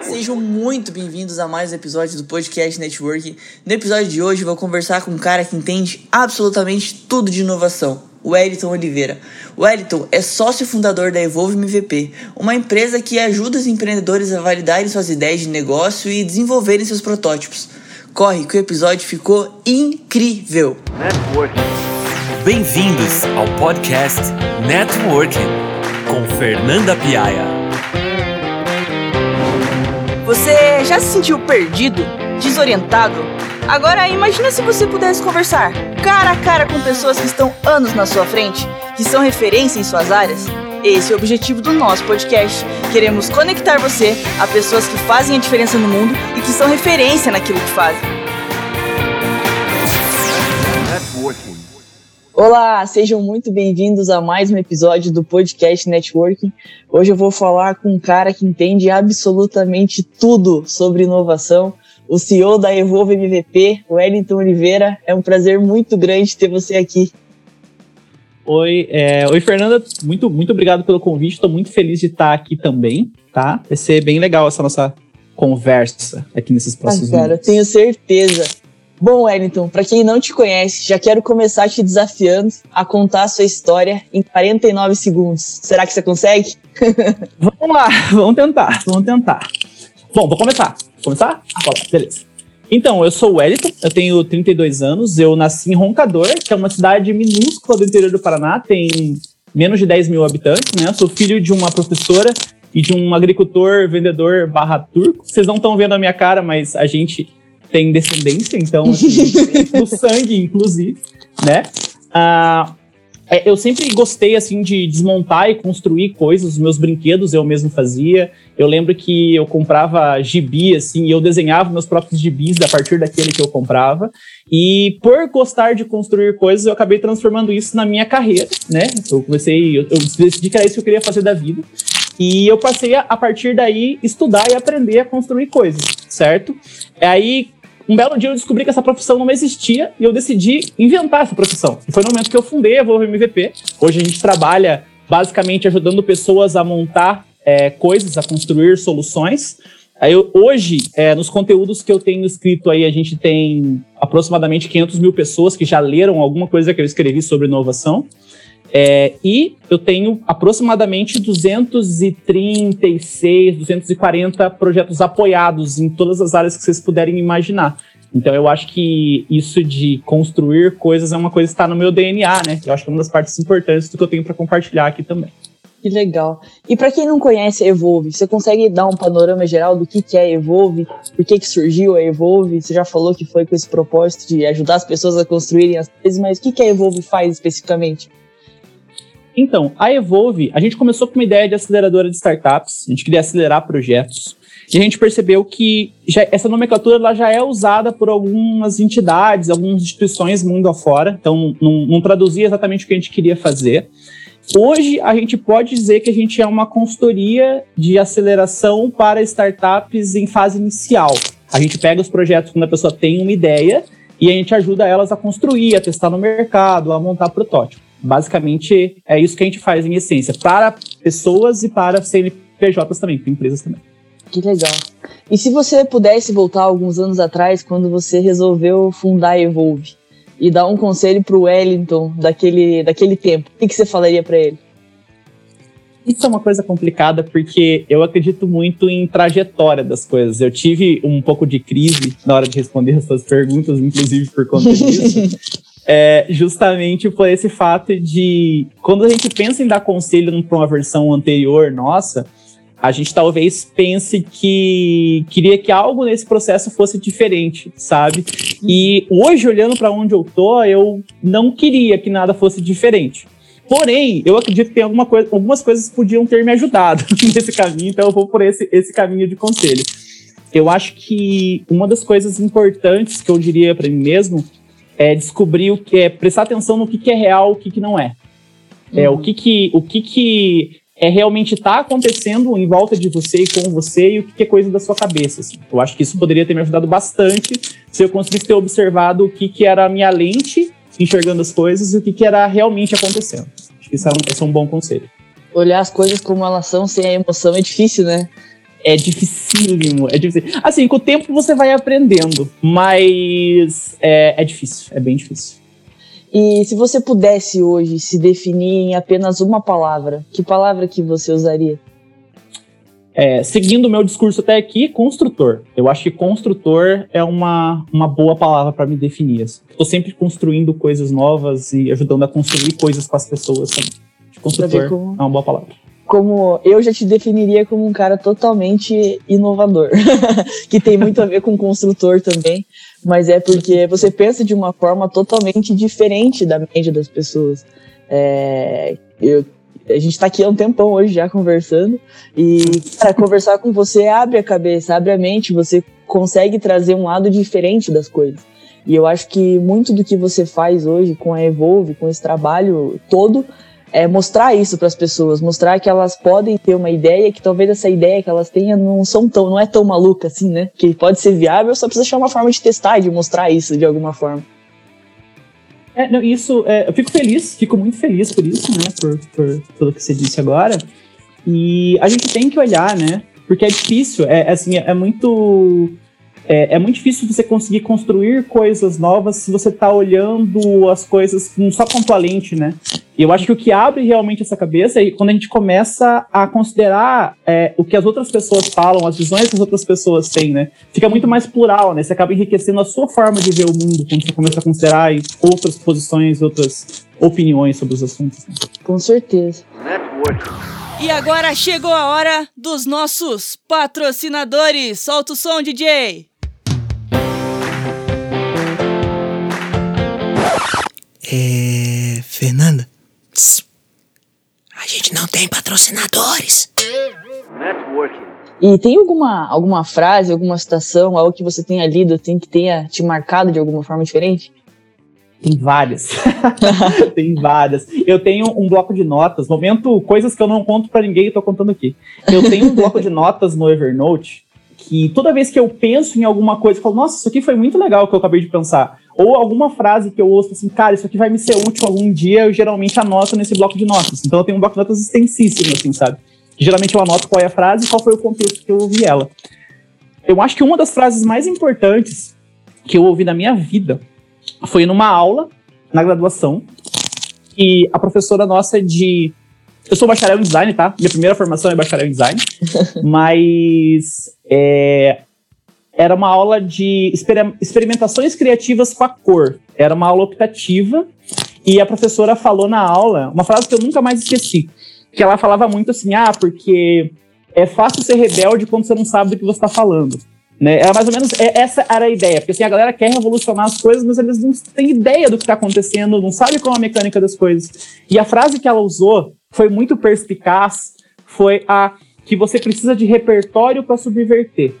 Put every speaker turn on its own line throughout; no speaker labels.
Sejam muito bem-vindos a mais um episódio do Podcast Network. No episódio de hoje, vou conversar com um cara que entende absolutamente tudo de inovação, o Wellington Oliveira. O Wellington é sócio fundador da Evolve MVP, uma empresa que ajuda os empreendedores a validarem suas ideias de negócio e desenvolverem seus protótipos. Corre que o episódio ficou incrível!
Bem-vindos ao podcast Networking com Fernanda Piaia.
Você já se sentiu perdido? Desorientado? Agora imagina se você pudesse conversar cara a cara com pessoas que estão anos na sua frente, que são referência em suas áreas. Esse é o objetivo do nosso podcast. Queremos conectar você a pessoas que fazem a diferença no mundo e que são referência naquilo que fazem. Olá, sejam muito bem-vindos a mais um episódio do Podcast Networking. Hoje eu vou falar com um cara que entende absolutamente tudo sobre inovação, o CEO da Evolve MVP, Wellington Oliveira. É um prazer muito grande ter você aqui.
Oi, é, oi Fernanda, muito, muito obrigado pelo convite. Estou muito feliz de estar aqui também, tá? Vai ser bem legal essa nossa conversa aqui nesses próximos
ah, cara, minutos. tenho certeza. Bom, Wellington, para quem não te conhece, já quero começar te desafiando a contar a sua história em 49 segundos. Será que você consegue?
vamos lá, vamos tentar, vamos tentar. Bom, vou começar. Começar? Ah, beleza. Então, eu sou o Wellington, eu tenho 32 anos, eu nasci em Roncador, que é uma cidade minúscula do interior do Paraná, tem menos de 10 mil habitantes, né? Eu sou filho de uma professora e de um agricultor, vendedor barra turco. Vocês não estão vendo a minha cara, mas a gente tem descendência, então, assim, no sangue, inclusive, né? Ah, é, eu sempre gostei, assim, de desmontar e construir coisas, os meus brinquedos eu mesmo fazia. Eu lembro que eu comprava gibi, assim, e eu desenhava meus próprios gibis a partir daquele que eu comprava. E por gostar de construir coisas, eu acabei transformando isso na minha carreira, né? Eu comecei, eu, eu decidi que era isso que eu queria fazer da vida. E eu passei a, a partir daí estudar e aprender a construir coisas, certo? Aí um belo dia eu descobri que essa profissão não existia e eu decidi inventar essa profissão. E foi no momento que eu fundei a Evolve MVP. Hoje a gente trabalha basicamente ajudando pessoas a montar é, coisas, a construir soluções. Eu, hoje, é, nos conteúdos que eu tenho escrito aí, a gente tem aproximadamente 500 mil pessoas que já leram alguma coisa que eu escrevi sobre inovação. É, e eu tenho aproximadamente 236, 240 projetos apoiados em todas as áreas que vocês puderem imaginar. Então eu acho que isso de construir coisas é uma coisa que está no meu DNA, né? Eu acho que é uma das partes importantes do que eu tenho para compartilhar aqui também.
Que legal. E para quem não conhece a Evolve, você consegue dar um panorama geral do que, que é a Evolve? Por que, que surgiu a Evolve? Você já falou que foi com esse propósito de ajudar as pessoas a construírem as coisas, mas o que, que a Evolve faz especificamente?
Então, a Evolve, a gente começou com uma ideia de aceleradora de startups, a gente queria acelerar projetos, e a gente percebeu que já, essa nomenclatura ela já é usada por algumas entidades, algumas instituições mundo afora, então não, não traduzia exatamente o que a gente queria fazer. Hoje, a gente pode dizer que a gente é uma consultoria de aceleração para startups em fase inicial. A gente pega os projetos quando a pessoa tem uma ideia e a gente ajuda elas a construir, a testar no mercado, a montar protótipo. Basicamente, é isso que a gente faz em essência, para pessoas e para CNPJs também, para empresas também.
Que legal. E se você pudesse voltar alguns anos atrás, quando você resolveu fundar a Evolve, e dar um conselho para o Wellington daquele, daquele tempo, o que, que você falaria para ele?
Isso é uma coisa complicada porque eu acredito muito em trajetória das coisas. Eu tive um pouco de crise na hora de responder essas perguntas, inclusive por conta disso. É, justamente por esse fato de quando a gente pensa em dar conselho para uma versão anterior nossa, a gente talvez pense que queria que algo nesse processo fosse diferente, sabe? E hoje, olhando para onde eu tô, eu não queria que nada fosse diferente. Porém, eu acredito que tem alguma coisa, algumas coisas podiam ter me ajudado nesse caminho, então eu vou por esse, esse caminho de conselho. Eu acho que uma das coisas importantes que eu diria para mim mesmo é descobrir o que é prestar atenção no que, que é real, o que, que não é. É o que que o que que é realmente está acontecendo em volta de você e com você e o que é coisa da sua cabeça. Assim. Eu acho que isso poderia ter me ajudado bastante se eu conseguisse ter observado o que, que era a minha lente enxergando as coisas e o que, que era realmente acontecendo. Acho que isso é um, é um bom conselho.
Olhar as coisas como elas são sem a emoção é difícil, né?
É dificílimo, é difícil. Assim, com o tempo você vai aprendendo, mas é, é difícil, é bem difícil.
E se você pudesse hoje se definir em apenas uma palavra, que palavra que você usaria?
É, seguindo o meu discurso até aqui, construtor. Eu acho que construtor é uma, uma boa palavra para me definir. Estou assim. sempre construindo coisas novas e ajudando a construir coisas com as pessoas também. Construtor como, é uma boa palavra.
Como eu já te definiria como um cara totalmente inovador, que tem muito a ver com construtor também, mas é porque você pensa de uma forma totalmente diferente da média das pessoas. É, eu a gente está aqui há um tempão hoje já conversando e conversar com você abre a cabeça, abre a mente, você consegue trazer um lado diferente das coisas. E eu acho que muito do que você faz hoje com a Evolve, com esse trabalho todo, é mostrar isso para as pessoas, mostrar que elas podem ter uma ideia, que talvez essa ideia que elas tenham não são tão, não é tão maluca assim, né? Que pode ser viável, só precisa achar uma forma de testar e de mostrar isso de alguma forma.
É, não, isso, é, eu fico feliz, fico muito feliz por isso, né? Por, por tudo que você disse agora. E a gente tem que olhar, né? Porque é difícil, é, é assim, é muito é, é, muito difícil você conseguir construir coisas novas se você está olhando as coisas com, só com tua lente, né? E eu acho que o que abre realmente essa cabeça é quando a gente começa a considerar é, o que as outras pessoas falam, as visões que as outras pessoas têm, né? Fica muito mais plural, né? Você acaba enriquecendo a sua forma de ver o mundo quando você começa a considerar outras posições, outras opiniões sobre os assuntos. Né?
Com certeza.
E agora chegou a hora dos nossos patrocinadores. Solta o som, DJ!
É. Fernanda? Psst. A gente não tem patrocinadores.
Networking. E tem alguma, alguma frase, alguma citação, algo que você tenha lido, tem que tenha te marcado de alguma forma diferente?
Tem várias. tem várias. Eu tenho um bloco de notas, momento, coisas que eu não conto para ninguém e tô contando aqui. Eu tenho um bloco de notas no Evernote que toda vez que eu penso em alguma coisa, eu falo, nossa, isso aqui foi muito legal que eu acabei de pensar. Ou alguma frase que eu ouço assim, cara, isso aqui vai me ser útil algum dia, eu geralmente anoto nesse bloco de notas. Então eu tenho um bloco de notas extensíssimo, assim, sabe? geralmente eu anoto qual é a frase e qual foi o contexto que eu ouvi ela. Eu acho que uma das frases mais importantes que eu ouvi na minha vida foi numa aula na graduação e a professora nossa de eu sou bacharel em design, tá? Minha primeira formação é bacharel em design, mas é, era uma aula de exper experimentações criativas com a cor. Era uma aula optativa e a professora falou na aula uma frase que eu nunca mais esqueci, que ela falava muito assim, ah, porque é fácil ser rebelde quando você não sabe do que você está falando. Né? Era mais ou menos essa era a ideia, porque assim, a galera quer revolucionar as coisas, mas eles não têm ideia do que está acontecendo, não sabem qual é a mecânica das coisas. E a frase que ela usou foi muito perspicaz, foi a que você precisa de repertório para subverter.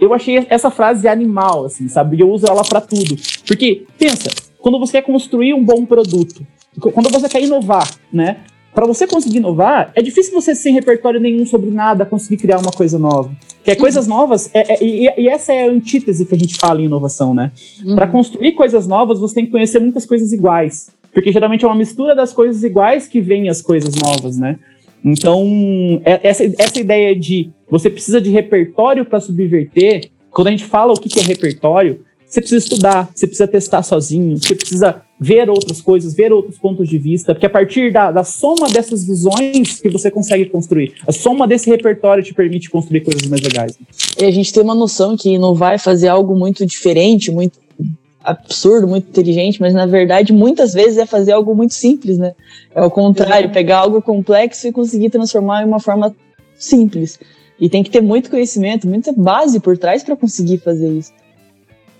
Eu achei essa frase animal, assim, sabe? E eu uso ela para tudo. Porque, pensa, quando você quer construir um bom produto, quando você quer inovar, né? para você conseguir inovar, é difícil você sem repertório nenhum sobre nada conseguir criar uma coisa nova. Que é coisas novas, é, é, e, e, essa é a antítese que a gente fala em inovação, né? Uhum. Para construir coisas novas, você tem que conhecer muitas coisas iguais. Porque geralmente é uma mistura das coisas iguais que vem as coisas novas, né? Então, é, essa, essa ideia de você precisa de repertório para subverter, quando a gente fala o que, que é repertório, você precisa estudar, você precisa testar sozinho, você precisa ver outras coisas, ver outros pontos de vista, porque a partir da, da soma dessas visões que você consegue construir, a soma desse repertório te permite construir coisas mais legais.
E a gente tem uma noção que não vai fazer algo muito diferente, muito absurdo, muito inteligente, mas na verdade muitas vezes é fazer algo muito simples, né? É o contrário, pegar algo complexo e conseguir transformar em uma forma simples. E tem que ter muito conhecimento, muita base por trás para conseguir fazer isso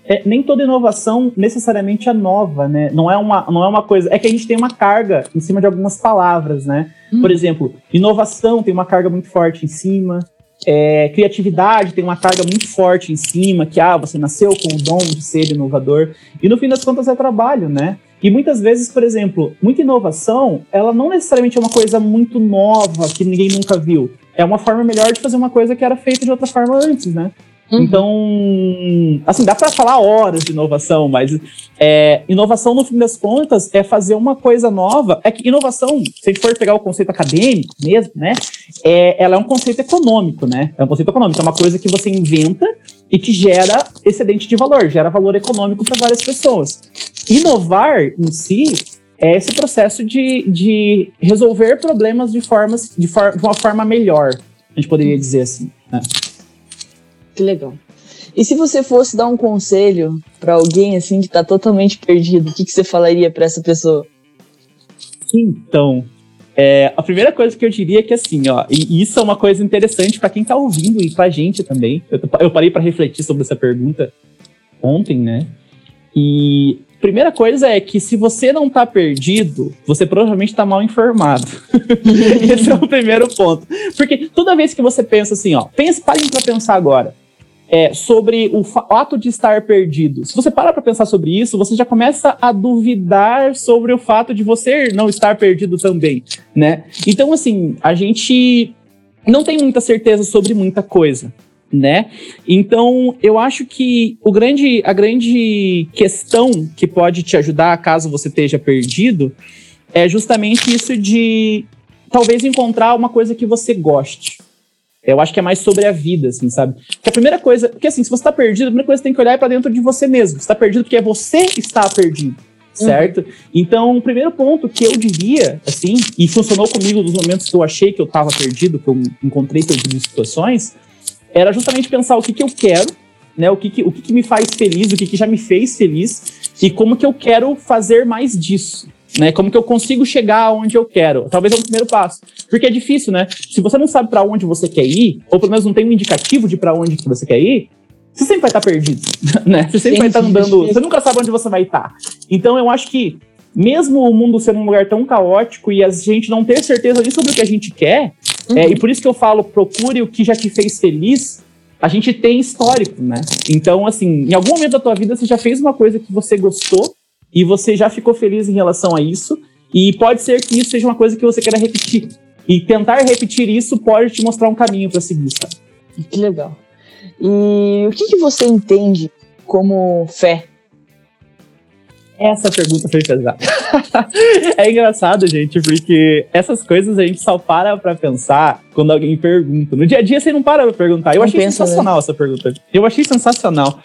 é, nem toda inovação necessariamente é nova, né? Não é, uma, não é uma coisa. É que a gente tem uma carga em cima de algumas palavras, né? Hum. Por exemplo, inovação tem uma carga muito forte em cima. É, criatividade tem uma carga muito forte em cima, que ah, você nasceu com o dom de ser inovador. E no fim das contas é trabalho, né? E muitas vezes, por exemplo, muita inovação, ela não necessariamente é uma coisa muito nova que ninguém nunca viu. É uma forma melhor de fazer uma coisa que era feita de outra forma antes, né? Uhum. Então, assim, dá para falar horas de inovação, mas é, inovação, no fim das contas, é fazer uma coisa nova. É que inovação, se a gente for pegar o conceito acadêmico mesmo, né? É, ela é um conceito econômico, né? É um conceito econômico, é uma coisa que você inventa e que gera excedente de valor, gera valor econômico para várias pessoas. Inovar em si é esse processo de, de resolver problemas de, formas, de, for, de uma forma melhor, a gente poderia dizer assim. Né?
Que legal. E se você fosse dar um conselho para alguém assim que tá totalmente perdido, o que, que você falaria para essa pessoa?
Então, é, a primeira coisa que eu diria é que assim, ó, e isso é uma coisa interessante para quem tá ouvindo e pra gente também. Eu, eu parei para refletir sobre essa pergunta ontem, né? E primeira coisa é que se você não tá perdido, você provavelmente tá mal informado. Esse é o primeiro ponto. Porque toda vez que você pensa assim, ó, pense, parem para pensar agora é, sobre o fato de estar perdido. Se você para para pensar sobre isso, você já começa a duvidar sobre o fato de você não estar perdido também, né? Então, assim, a gente não tem muita certeza sobre muita coisa, né? Então, eu acho que o grande, a grande questão que pode te ajudar caso você esteja perdido é justamente isso de talvez encontrar uma coisa que você goste. Eu acho que é mais sobre a vida, assim, sabe? Porque a primeira coisa. Porque assim, se você tá perdido, a primeira coisa que você tem que olhar é pra dentro de você mesmo. Você tá perdido porque é você que está perdido. Certo? Uhum. Então, o primeiro ponto que eu diria, assim, e funcionou comigo nos momentos que eu achei que eu tava perdido, que eu encontrei perdido em situações, era justamente pensar o que, que eu quero, né? O, que, que, o que, que me faz feliz, o que, que já me fez feliz, e como que eu quero fazer mais disso né? Como que eu consigo chegar onde eu quero? Talvez é o primeiro passo. Porque é difícil, né? Se você não sabe para onde você quer ir, ou pelo menos não tem um indicativo de para onde que você quer ir, você sempre vai estar tá perdido, né? Você sempre Sim, vai estar tá andando, você nunca sabe onde você vai estar. Tá. Então eu acho que mesmo o mundo sendo um lugar tão caótico e a gente não ter certeza nem sobre o que a gente quer, uhum. é, e por isso que eu falo, procure o que já te fez feliz, a gente tem histórico, né? Então, assim, em algum momento da tua vida você já fez uma coisa que você gostou e você já ficou feliz em relação a isso. E pode ser que isso seja uma coisa que você queira repetir. E tentar repetir isso pode te mostrar um caminho para seguir, sabe?
Que legal. E o que, que você entende como fé?
Essa pergunta foi pesada. é engraçado, gente, porque essas coisas a gente só para pra pensar quando alguém pergunta. No dia a dia você não para pra perguntar. Eu não achei pensa, sensacional né? essa pergunta. Eu achei sensacional.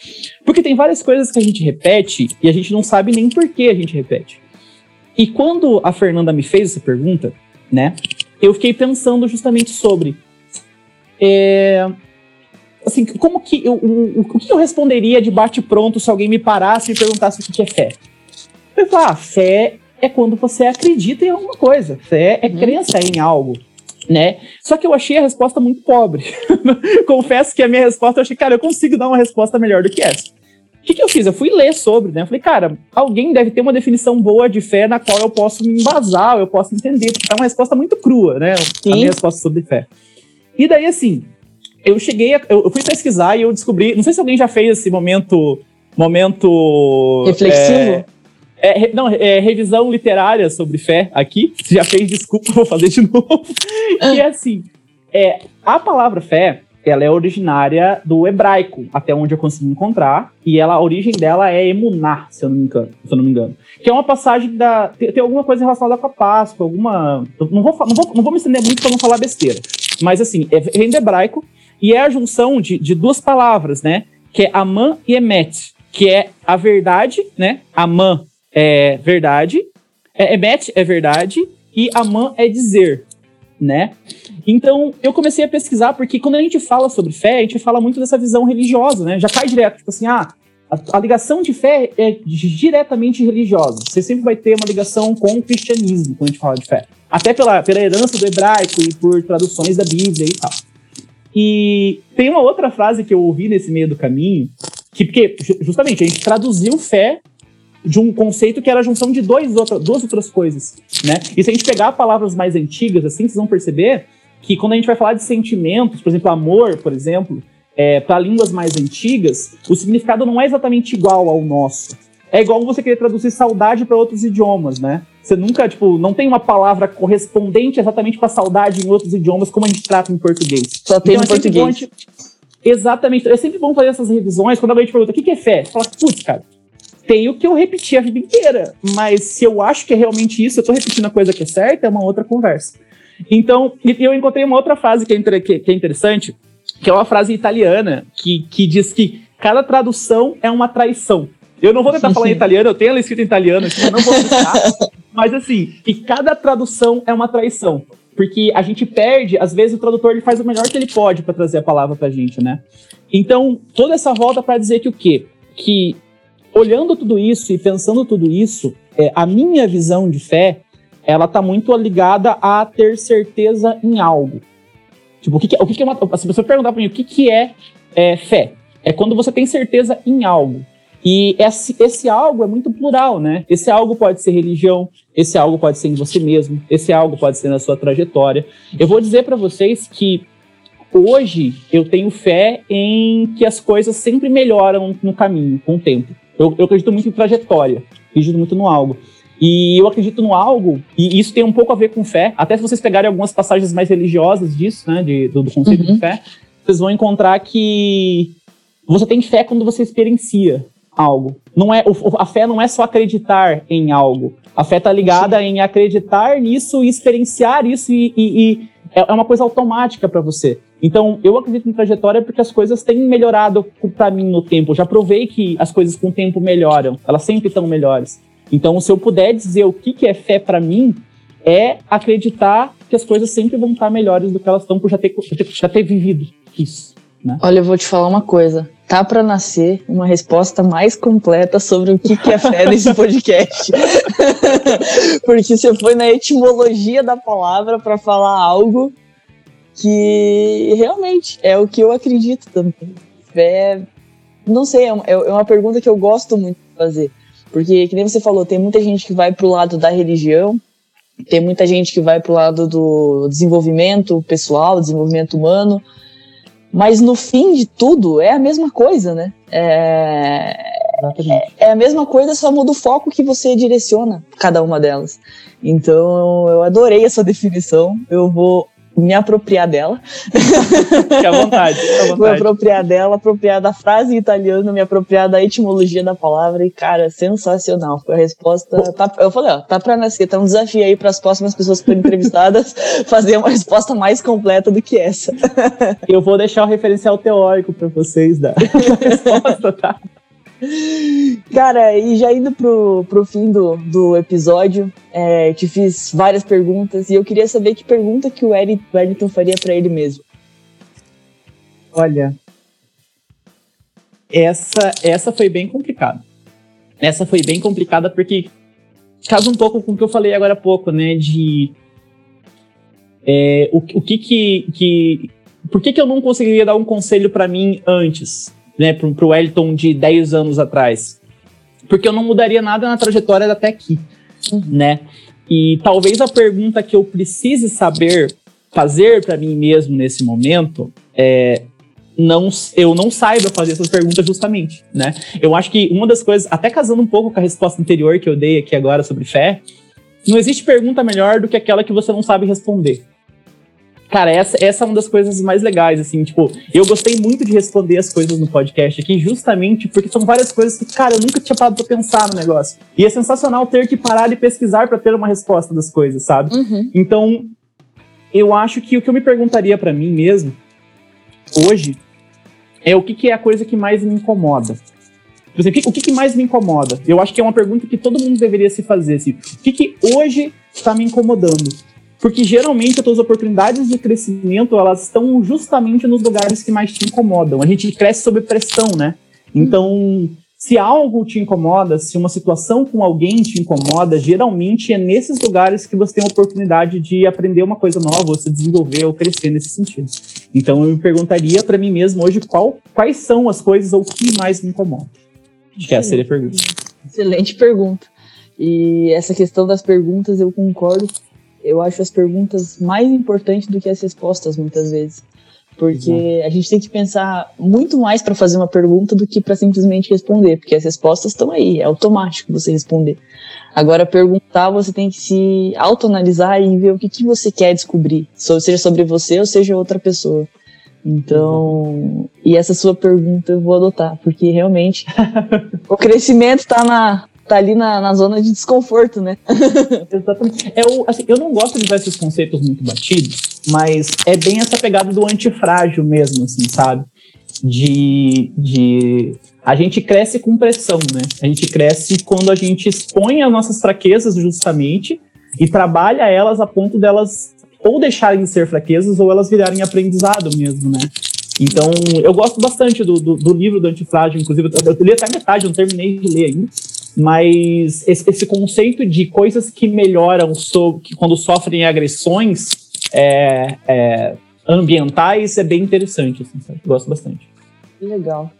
Porque tem várias coisas que a gente repete e a gente não sabe nem por que a gente repete. E quando a Fernanda me fez essa pergunta, né, eu fiquei pensando justamente sobre. É, assim, como que eu, o, o que eu responderia de bate-pronto se alguém me parasse e me perguntasse o que é fé? Eu falo, ah, fé é quando você acredita em alguma coisa. Fé é uhum. crença em algo. Né? Só que eu achei a resposta muito pobre. Confesso que a minha resposta, eu achei, cara, eu consigo dar uma resposta melhor do que essa. O que, que eu fiz? Eu fui ler sobre, né? Eu falei, cara, alguém deve ter uma definição boa de fé na qual eu posso me embasar, eu posso entender, porque é uma resposta muito crua, né? Sim. A minha resposta sobre fé. E daí, assim, eu cheguei, a, eu fui pesquisar e eu descobri, não sei se alguém já fez esse momento, momento...
Reflexivo? É,
é, não, é revisão literária sobre fé aqui. Já fez, desculpa, vou fazer de novo. que é assim: é, a palavra fé ela é originária do hebraico, até onde eu consegui encontrar, e ela, a origem dela é emunar, se eu não me engano, se eu não me engano. Que é uma passagem da. Tem, tem alguma coisa relacionada com a Páscoa, alguma. Não vou, não vou, não vou me estender muito para não falar besteira. Mas assim, é, vem do hebraico e é a junção de, de duas palavras, né? Que é Amã e Emet, que é a verdade, né? Amã é verdade, é, emet é verdade e amã é dizer, né? Então, eu comecei a pesquisar, porque quando a gente fala sobre fé, a gente fala muito dessa visão religiosa, né? Já cai direto, tipo assim, ah, a, a, ligação de fé é diretamente religiosa. Você sempre vai ter uma ligação com o cristianismo quando a gente fala de fé. Até pela, pela herança do hebraico e por traduções da Bíblia e tal. E tem uma outra frase que eu ouvi nesse meio do caminho, que porque justamente a gente traduziu fé de um conceito que era a junção de dois outra, duas outras coisas, né? E se a gente pegar palavras mais antigas, assim, vocês vão perceber que quando a gente vai falar de sentimentos, por exemplo, amor, por exemplo, é, para línguas mais antigas, o significado não é exatamente igual ao nosso. É igual você querer traduzir saudade para outros idiomas, né? Você nunca, tipo, não tem uma palavra correspondente exatamente para saudade em outros idiomas como a gente trata em português.
Só tem então, no é português.
Exatamente. É sempre bom fazer essas revisões. Quando alguém te pergunta o que é fé, você fala, putz, cara, tenho que eu repetir a vida inteira. Mas se eu acho que é realmente isso, eu tô repetindo a coisa que é certa, é uma outra conversa. Então, eu encontrei uma outra frase que é, que é interessante, que é uma frase italiana, que, que diz que cada tradução é uma traição. Eu não vou tentar falar em italiano, eu tenho ela escrita em italiano, eu não vou tentar. mas assim, que cada tradução é uma traição. Porque a gente perde, às vezes o tradutor ele faz o melhor que ele pode para trazer a palavra pra gente, né? Então, toda essa volta para dizer que o quê? Que olhando tudo isso e pensando tudo isso, é, a minha visão de fé, ela tá muito ligada a ter certeza em algo. Tipo, o que, que, o que, que é uma. Se você perguntar para mim o que, que é, é fé, é quando você tem certeza em algo. E esse, esse, algo é muito plural, né? Esse algo pode ser religião, esse algo pode ser em você mesmo, esse algo pode ser na sua trajetória. Eu vou dizer para vocês que hoje eu tenho fé em que as coisas sempre melhoram no caminho, com o tempo. Eu, eu acredito muito em trajetória, acredito muito no algo. E eu acredito no algo, e isso tem um pouco a ver com fé, até se vocês pegarem algumas passagens mais religiosas disso, né, de, do, do conceito uhum. de fé, vocês vão encontrar que você tem fé quando você experiencia algo. Não é, a fé não é só acreditar em algo. A fé está ligada em acreditar nisso e experienciar isso e, e, e é, é uma coisa automática para você. Então, eu acredito em trajetória porque as coisas têm melhorado para mim no tempo. Eu já provei que as coisas com o tempo melhoram. Elas sempre estão melhores. Então, se eu puder dizer o que, que é fé para mim, é acreditar que as coisas sempre vão estar melhores do que elas estão por já ter, já ter, vivido isso. Né?
Olha, eu vou te falar uma coisa. Tá para nascer uma resposta mais completa sobre o que, que é fé nesse podcast. Porque você foi na etimologia da palavra para falar algo que realmente é o que eu acredito também. Fé, não sei, é, é uma pergunta que eu gosto muito de fazer. Porque, que nem você falou, tem muita gente que vai pro lado da religião, tem muita gente que vai pro lado do desenvolvimento pessoal, desenvolvimento humano, mas no fim de tudo é a mesma coisa, né? É, é, é, a mesma coisa, só muda o foco que você direciona cada uma delas. Então eu adorei essa definição. Eu vou me apropriar dela.
Fique à vontade, fique à vontade.
Me apropriar dela, apropriar da frase em italiano, me apropriar da etimologia da palavra e, cara, sensacional. Foi a resposta. Tá, eu falei, ó, tá pra nascer, tá um desafio aí para as próximas pessoas que forem entrevistadas fazer uma resposta mais completa do que essa.
Eu vou deixar o referencial teórico para vocês da resposta, tá?
Cara, e já indo pro, pro fim do, do episódio, é, te fiz várias perguntas e eu queria saber que pergunta que o Wellington faria para ele mesmo.
Olha, essa, essa foi bem complicada. Essa foi bem complicada porque casa um pouco com o que eu falei agora há pouco, né? De é, o, o que que, que por que, que eu não conseguiria dar um conselho para mim antes? Né, pro, pro Wellington de 10 anos atrás. Porque eu não mudaria nada na trajetória até aqui, uhum. né? E talvez a pergunta que eu precise saber fazer para mim mesmo nesse momento é não, eu não saiba fazer essas perguntas justamente, né? Eu acho que uma das coisas, até casando um pouco com a resposta anterior que eu dei aqui agora sobre fé, não existe pergunta melhor do que aquela que você não sabe responder. Cara, essa, essa é uma das coisas mais legais, assim, tipo, eu gostei muito de responder as coisas no podcast aqui, justamente porque são várias coisas que, cara, eu nunca tinha parado pra pensar no negócio. E é sensacional ter que parar e pesquisar para ter uma resposta das coisas, sabe? Uhum. Então, eu acho que o que eu me perguntaria para mim mesmo, hoje, é o que, que, é a coisa que mais me incomoda. Por exemplo, o que, que mais me incomoda? Eu acho que é uma pergunta que todo mundo deveria se fazer, assim, o que, que hoje está me incomodando? Porque geralmente as tuas oportunidades de crescimento, elas estão justamente nos lugares que mais te incomodam. A gente cresce sob pressão, né? Então, se algo te incomoda, se uma situação com alguém te incomoda, geralmente é nesses lugares que você tem a oportunidade de aprender uma coisa nova, ou se desenvolver ou crescer nesse sentido. Então, eu me perguntaria para mim mesmo hoje qual, quais são as coisas ou o que mais me incomoda. Acho que essa seria a pergunta.
Excelente pergunta. E essa questão das perguntas eu concordo eu acho as perguntas mais importantes do que as respostas, muitas vezes. Porque Exato. a gente tem que pensar muito mais para fazer uma pergunta do que para simplesmente responder, porque as respostas estão aí, é automático você responder. Agora, perguntar, você tem que se autoanalisar e ver o que, que você quer descobrir, seja sobre você ou seja outra pessoa. Então, E essa sua pergunta eu vou adotar, porque realmente o crescimento tá, na, tá ali na, na zona de desconforto, né?
Exatamente. É o, assim, eu não gosto de usar esses conceitos muito batidos, mas é bem essa pegada do antifrágil mesmo, assim, sabe? De, de a gente cresce com pressão, né? A gente cresce quando a gente expõe as nossas fraquezas justamente e trabalha elas a ponto delas ou deixarem de ser fraquezas ou elas virarem aprendizado mesmo, né? Então, eu gosto bastante do, do, do livro do Antifrágil, inclusive, eu, eu li até metade, não terminei de ler ainda, mas esse, conceito de coisas que melhoram so, que quando sofrem agressões é, é, ambientais é bem interessante, assim, gosto bastante.
Legal.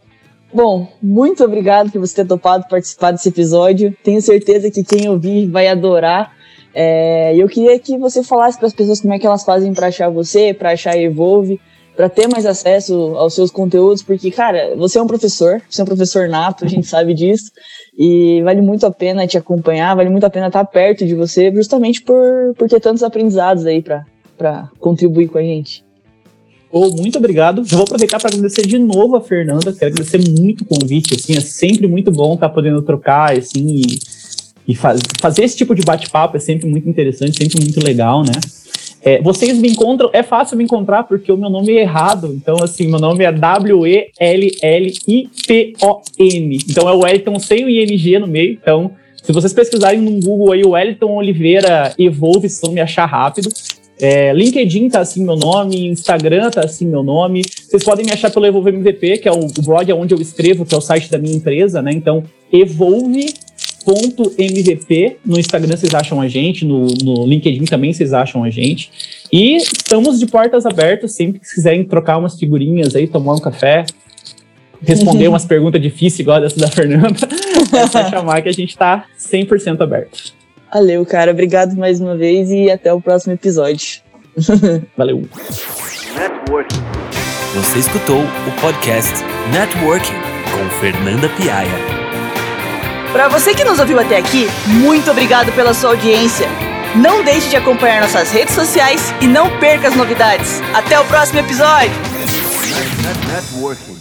Bom, muito obrigado por você ter topado participar desse episódio. Tenho certeza que quem ouvir vai adorar. É, eu queria que você falasse para as pessoas como é que elas fazem para achar você, para achar Evolve, para ter mais acesso aos seus conteúdos, porque, cara, você é um professor, você é um professor nato, a gente sabe disso, e vale muito a pena te acompanhar, vale muito a pena estar perto de você, justamente por, por ter tantos aprendizados aí para contribuir com a gente.
Oh, muito obrigado. Eu vou aproveitar para agradecer de novo a Fernanda. Quero agradecer muito o convite. Assim, é sempre muito bom estar podendo trocar assim, e, e faz, fazer esse tipo de bate-papo é sempre muito interessante, sempre muito legal, né? É, vocês me encontram, é fácil me encontrar porque o meu nome é errado. Então, assim, meu nome é W-E-L-L-I-P-O-N. Então é o Wellington sem o ING no meio. Então, se vocês pesquisarem no Google aí, Wellington Oliveira Evolve, vocês vão me achar rápido. É, LinkedIn tá assim meu nome, Instagram tá assim meu nome. Vocês podem me achar pelo Evolve MVP, que é o, blog onde eu escrevo, que é o site da minha empresa, né? Então, evolve.mvp. No Instagram vocês acham a gente, no, no LinkedIn também vocês acham a gente. E estamos de portas abertas, sempre que quiserem trocar umas figurinhas aí, tomar um café, responder umas perguntas difíceis igual essa da Fernanda, é só chamar que a gente tá 100% aberto.
Valeu, cara. Obrigado mais uma vez e até o próximo episódio.
Valeu.
Networking. Você escutou o podcast Networking com Fernanda Piaia.
Para você que nos ouviu até aqui, muito obrigado pela sua audiência. Não deixe de acompanhar nossas redes sociais e não perca as novidades. Até o próximo episódio.
Networking.